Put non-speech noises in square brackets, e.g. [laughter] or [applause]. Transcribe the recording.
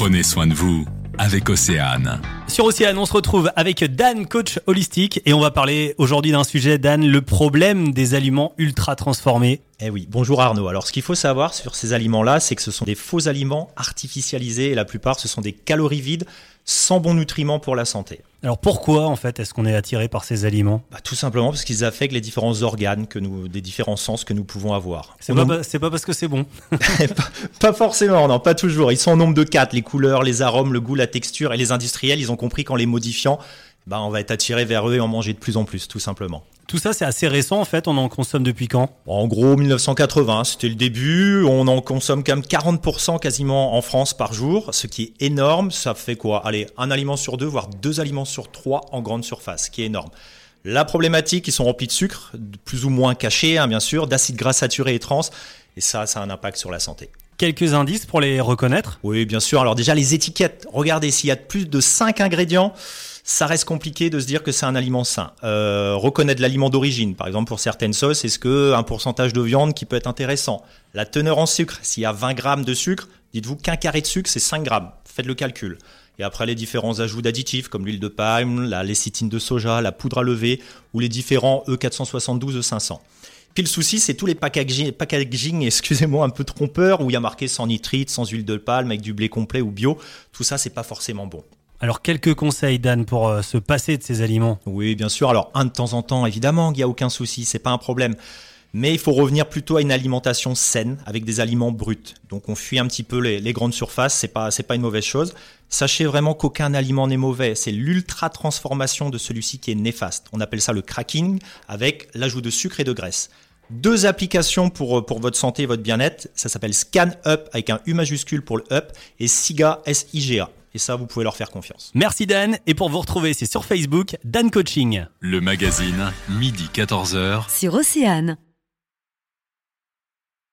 Prenez soin de vous avec Océane. Sur Océane, on se retrouve avec Dan, coach holistique, et on va parler aujourd'hui d'un sujet, Dan, le problème des aliments ultra transformés. Eh oui, bonjour Arnaud. Alors ce qu'il faut savoir sur ces aliments-là, c'est que ce sont des faux aliments artificialisés et la plupart ce sont des calories vides sans bons nutriments pour la santé. Alors pourquoi en fait est-ce qu'on est attiré par ces aliments? Bah, Tout simplement parce qu'ils affectent les différents organes, que nous, des différents sens que nous pouvons avoir. C'est pas, pas, parce que c'est bon [laughs] pas, forcément, non, pas toujours. Ils sont au nombre de quatre, les couleurs, les arômes, le goût, la texture. Et les industriels, ils ont compris qu'en les modifiant, bah, on va être attiré vers eux et en manger de plus en plus, tout simplement. Tout ça, c'est assez récent en fait. On en consomme depuis quand? En gros, 1980, c'était le début. On en consomme quand même 40% quasiment en France par jour, ce qui est énorme. Ça fait quoi? Allez, un aliment sur deux, voire deux aliments sur trois en grande surface, ce qui est énorme. La problématique, ils sont remplis de sucre, plus ou moins cachés, hein, bien sûr, d'acides gras saturés et trans, et ça, ça a un impact sur la santé. Quelques indices pour les reconnaître? Oui, bien sûr. Alors déjà, les étiquettes. Regardez, s'il y a plus de 5 ingrédients, ça reste compliqué de se dire que c'est un aliment sain. Euh, reconnaître l'aliment d'origine, par exemple pour certaines sauces, est-ce que un pourcentage de viande qui peut être intéressant? La teneur en sucre, s'il y a 20 grammes de sucre, dites-vous qu'un carré de sucre c'est 5 grammes. Faites le calcul. Et après les différents ajouts d'additifs comme l'huile de palme, la lécithine de soja, la poudre à lever ou les différents E472, E500. Puis le souci, c'est tous les packaging, packaging [laughs] excusez-moi, un peu trompeurs où il y a marqué sans nitrite, sans huile de palme, avec du blé complet ou bio. Tout ça, c'est pas forcément bon. Alors, quelques conseils, Dan, pour euh, se passer de ces aliments? Oui, bien sûr. Alors, un de temps en temps, évidemment, il n'y a aucun souci, c'est pas un problème. Mais il faut revenir plutôt à une alimentation saine, avec des aliments bruts. Donc, on fuit un petit peu les, grandes surfaces, c'est pas, c'est pas une mauvaise chose. Sachez vraiment qu'aucun aliment n'est mauvais. C'est l'ultra transformation de celui-ci qui est néfaste. On appelle ça le cracking, avec l'ajout de sucre et de graisse. Deux applications pour, euh, pour votre santé et votre bien-être. Ça s'appelle Scan Up avec un U majuscule pour le Up et SIGA, S-I-G-A. Et ça, vous pouvez leur faire confiance. Merci Dan. Et pour vous retrouver, c'est sur Facebook, Dan Coaching. Le magazine, midi 14h. Sur Océane.